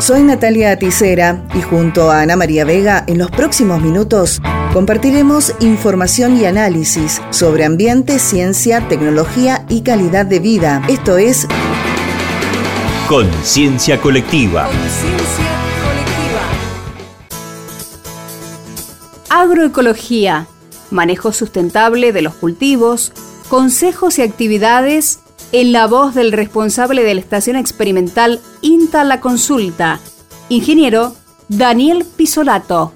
Soy Natalia Aticera y junto a Ana María Vega en los próximos minutos compartiremos información y análisis sobre ambiente, ciencia, tecnología y calidad de vida. Esto es Conciencia Colectiva. Agroecología, manejo sustentable de los cultivos, consejos y actividades en la voz del responsable de la estación experimental INTA La Consulta, ingeniero Daniel Pisolato.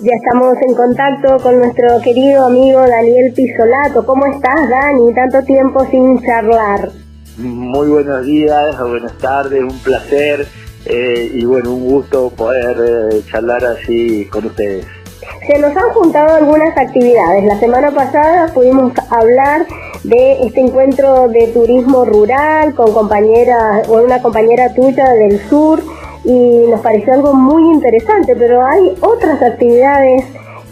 Ya estamos en contacto con nuestro querido amigo Daniel Pisolato. ¿Cómo estás, Dani? Tanto tiempo sin charlar. Muy buenos días, buenas tardes, un placer eh, y bueno, un gusto poder eh, charlar así con ustedes. Se nos han juntado algunas actividades. La semana pasada pudimos hablar de este encuentro de turismo rural con compañera o una compañera tuya del sur y nos pareció algo muy interesante, pero hay otras actividades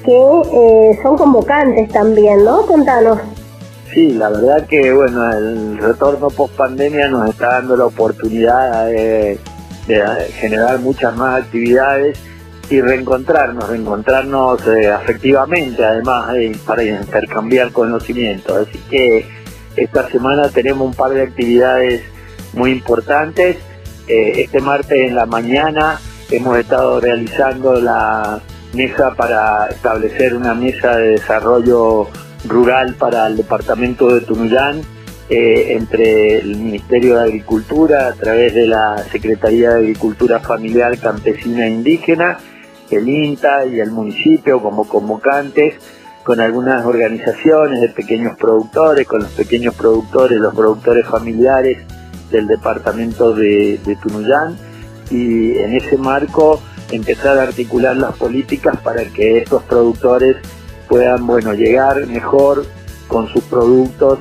que eh, son convocantes también, ¿no? Contanos. Sí, la verdad que bueno, el retorno post pandemia nos está dando la oportunidad de generar muchas más actividades y reencontrarnos, reencontrarnos eh, afectivamente además eh, para intercambiar conocimientos. Así que esta semana tenemos un par de actividades muy importantes. Eh, este martes en la mañana hemos estado realizando la mesa para establecer una mesa de desarrollo rural para el departamento de Tunuyán entre el Ministerio de Agricultura a través de la Secretaría de Agricultura Familiar Campesina e Indígena el INTA y el municipio como convocantes con algunas organizaciones de pequeños productores, con los pequeños productores, los productores familiares del departamento de, Tunuyán y en ese marco empezar a articular las políticas para que estos productores puedan bueno llegar mejor con sus productos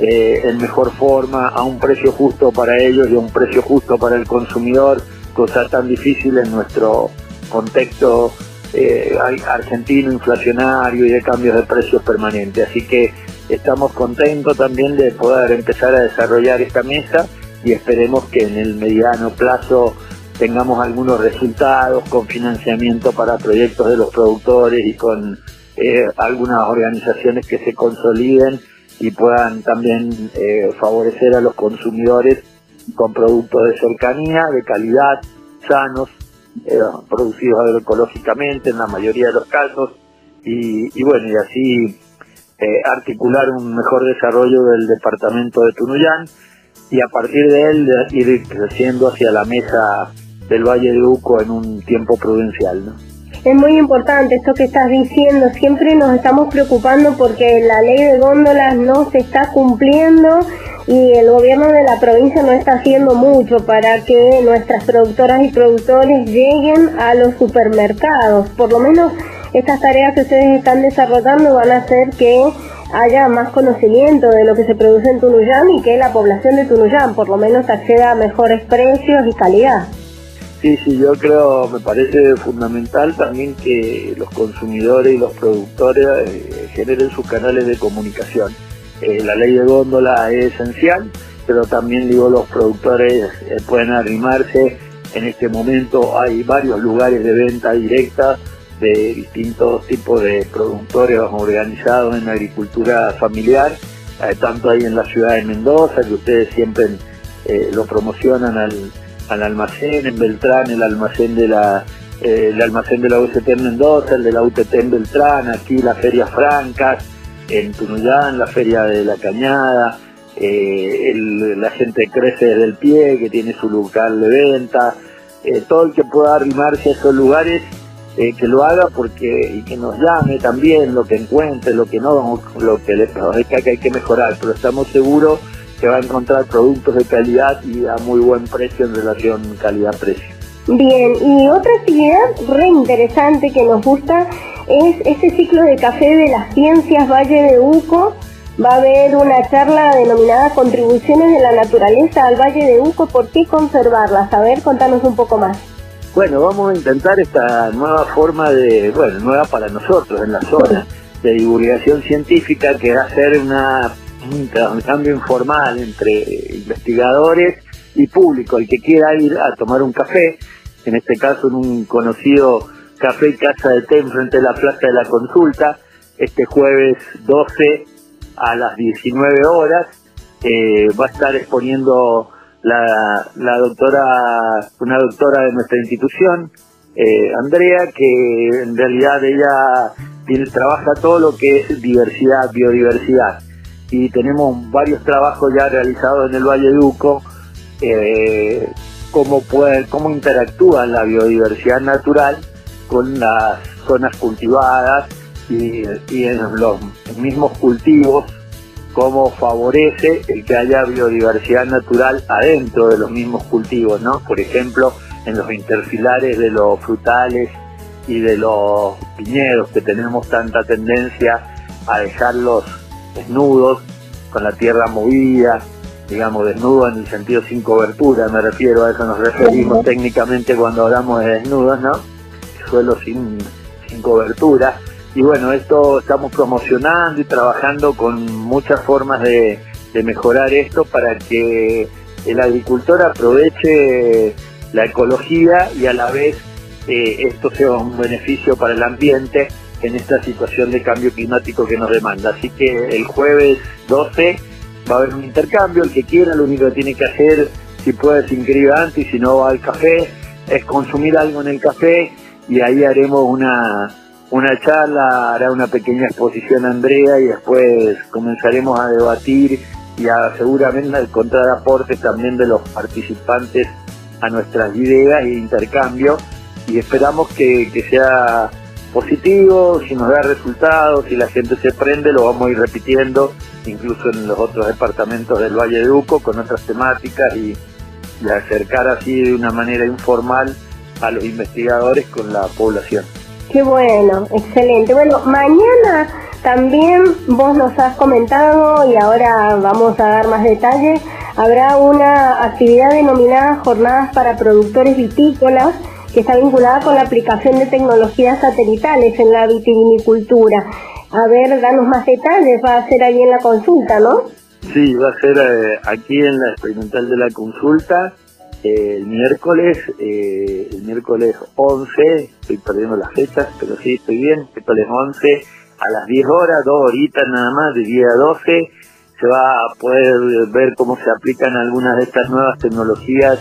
eh, en mejor forma a un precio justo para ellos y a un precio justo para el consumidor cosa tan difícil en nuestro contexto eh, argentino inflacionario y de cambios de precios permanentes. Así que estamos contentos también de poder empezar a desarrollar esta mesa y esperemos que en el mediano plazo tengamos algunos resultados con financiamiento para proyectos de los productores y con eh, algunas organizaciones que se consoliden y puedan también eh, favorecer a los consumidores con productos de cercanía, de calidad, sanos, eh, producidos agroecológicamente en la mayoría de los casos y, bueno, y así eh, articular un mejor desarrollo del departamento de Tunuyán y a partir de él ir creciendo hacia la mesa del Valle de Uco en un tiempo prudencial. ¿no? Es muy importante esto que estás diciendo. Siempre nos estamos preocupando porque la ley de góndolas no se está cumpliendo y el gobierno de la provincia no está haciendo mucho para que nuestras productoras y productores lleguen a los supermercados. Por lo menos estas tareas que ustedes están desarrollando van a hacer que haya más conocimiento de lo que se produce en Tunuyán y que la población de Tunuyán por lo menos acceda a mejores precios y calidad. Sí, sí, yo creo, me parece fundamental también que los consumidores y los productores eh, generen sus canales de comunicación. Eh, la ley de góndola es esencial, pero también digo los productores eh, pueden arrimarse. En este momento hay varios lugares de venta directa de distintos tipos de productores organizados en agricultura familiar, tanto ahí en la ciudad de Mendoza, que ustedes siempre lo promocionan al al almacén, en Beltrán el almacén de la eh, el almacén de la UCT en Mendoza, el de la UTT en Beltrán, aquí las ferias francas, en Tunuyán, la feria de la Cañada, eh, la gente crece desde el pie, que tiene su local de venta, eh, todo el que pueda arrimarse a esos lugares, que lo haga porque y que nos llame también lo que encuentre, lo que no, lo que le parezca que hay que mejorar, pero estamos seguros que va a encontrar productos de calidad y a muy buen precio en relación calidad-precio. Bien, y otra actividad re interesante que nos gusta es este ciclo de café de las ciencias Valle de Uco. Va a haber una charla denominada Contribuciones de la Naturaleza al Valle de Uco, ¿por qué conservarlas? A ver, contanos un poco más. Bueno, vamos a intentar esta nueva forma de, bueno, nueva para nosotros en la zona, de divulgación científica, que va a ser una un cambio informal entre investigadores y público, el que quiera ir a tomar un café, en este caso en un conocido café y casa de té frente de la Plaza de la Consulta, este jueves 12 a las 19 horas, eh, va a estar exponiendo la, la doctora, una doctora de nuestra institución, eh, Andrea, que en realidad ella tiene, trabaja todo lo que es diversidad, biodiversidad. Y tenemos varios trabajos ya realizados en el Valle de Uco, eh, cómo, puede, cómo interactúa la biodiversidad natural con las zonas cultivadas y, y en los mismos cultivos cómo favorece el que haya biodiversidad natural adentro de los mismos cultivos, ¿no? Por ejemplo, en los interfilares de los frutales y de los viñedos que tenemos tanta tendencia a dejarlos desnudos, con la tierra movida, digamos, desnudo en el sentido sin cobertura, me refiero, a eso nos referimos técnicamente cuando hablamos de desnudos, ¿no? Suelo sin, sin cobertura y bueno, esto estamos promocionando y trabajando con muchas formas de, mejorar esto para que el agricultor aproveche la ecología y a la vez eh, esto sea un beneficio para el ambiente en esta situación de cambio climático que nos demanda. Así que el jueves 12 va a haber un intercambio, el que quiera lo único que tiene que hacer, si puede se inscribe antes y si no va al café, es consumir algo en el café y ahí haremos una, una charla, hará una pequeña exposición Andrea y después comenzaremos a debatir y a seguramente a encontrar aportes también de los participantes a nuestras ideas e intercambio. Y esperamos que, sea positivo, si nos da resultados, si la gente se prende, lo vamos a ir repitiendo, incluso en los otros departamentos del Valle de Uco, con otras temáticas y, y acercar así de una manera informal a los investigadores con la población. Qué bueno, excelente. Bueno, mañana también vos nos has comentado y ahora vamos a dar más detalles. Habrá una actividad denominada Jornadas para Productores Vitícolas que está vinculada con la aplicación de tecnologías satelitales en la vitivinicultura. A ver, danos más detalles, va a ser ahí en la consulta, ¿no? Sí, va a ser eh, aquí en la experimental de la consulta el miércoles, eh, el miércoles 11, estoy perdiendo las fechas, pero sí estoy bien, miércoles 11 a las 10 horas, dos horitas nada más, de 10 a 12, se va a poder ver cómo se aplican algunas de estas nuevas tecnologías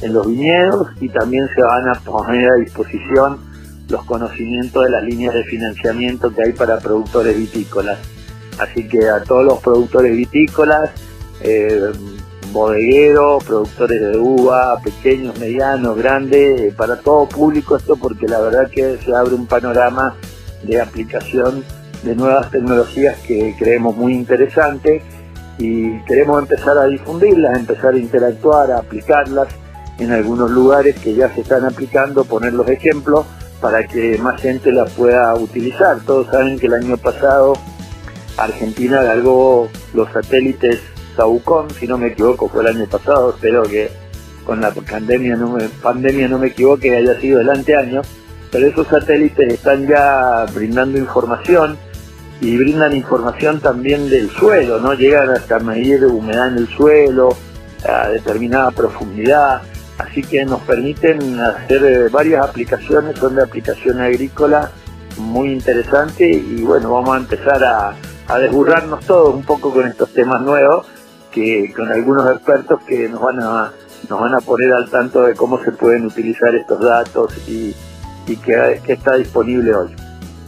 en los viñedos y también se van a poner a disposición los conocimientos de las líneas de financiamiento que hay para productores vitícolas. Así que a todos los productores vitícolas, eh, bodegueros, productores de uva, pequeños, medianos, grandes, eh, para todo público esto porque la verdad que se abre un panorama de aplicación de nuevas tecnologías que creemos muy interesante y queremos empezar a difundirlas, empezar a interactuar, a aplicarlas en algunos lugares que ya se están aplicando, poner los ejemplos para que más gente las pueda utilizar. Todos saben que el año pasado Argentina largó los satélites Saucón, si no me equivoco, fue el año pasado, espero que con la pandemia no me, pandemia no me equivoque, haya sido el anteaño, pero esos satélites están ya brindando información y brindan información también del suelo, ¿no? Llegan hasta medir humedad en el suelo, a determinada profundidad, así que nos permiten hacer eh, varias aplicaciones, son de aplicación agrícola muy interesante y bueno, vamos a empezar a, a desburrarnos todos un poco con estos temas nuevos que con algunos expertos que nos van a nos van a poner al tanto de cómo se pueden utilizar estos datos y, y que, está disponible hoy.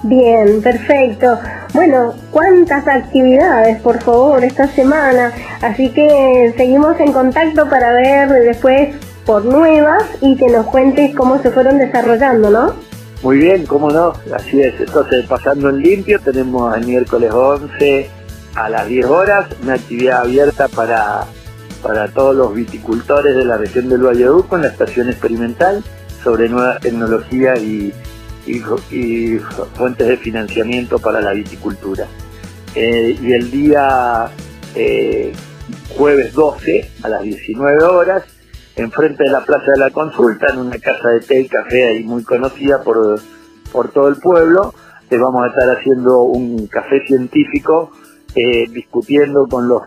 Bien, perfecto. Bueno, cuántas actividades, por favor, esta semana. Así que seguimos en contacto para ver después por nuevas y que nos cuentes cómo se fueron desarrollando, ¿no? Muy bien, cómo no, así es. Entonces, pasando en limpio, tenemos el miércoles 11 a las 10 horas, una actividad abierta para, para todos los viticultores de la región del Valle en la estación experimental sobre nuevas tecnologías y, y, fuentes de financiamiento para la viticultura. Eh, y el día eh, jueves 12 a las 19 horas, enfrente de la Plaza de la Consulta, en una casa de té y café ahí muy conocida por, por todo el pueblo, eh, vamos a estar haciendo un café científico eh, discutiendo con los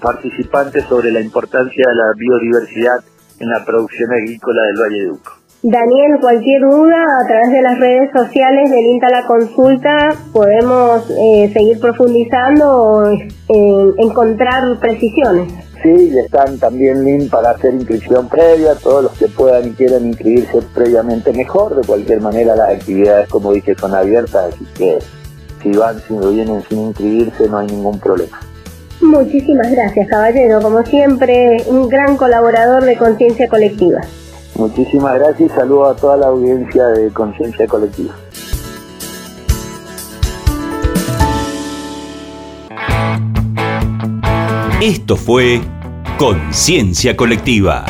participantes sobre la importancia de la biodiversidad en la producción agrícola del Valle de Uco. Daniel, cualquier duda a través de las redes sociales del INTA La Consulta podemos eh, seguir profundizando o eh, encontrar precisiones. Sí, están también link para hacer inscripción previa, todos los que puedan y quieran inscribirse previamente mejor, de cualquier manera las actividades como dije son abiertas, así que si van, si no vienen sin inscribirse no hay ningún problema. Muchísimas gracias, caballero. Como siempre, un gran colaborador de Conciencia Colectiva. Muchísimas gracias y saludo a toda la audiencia de Conciencia Colectiva. Esto fue Conciencia Colectiva.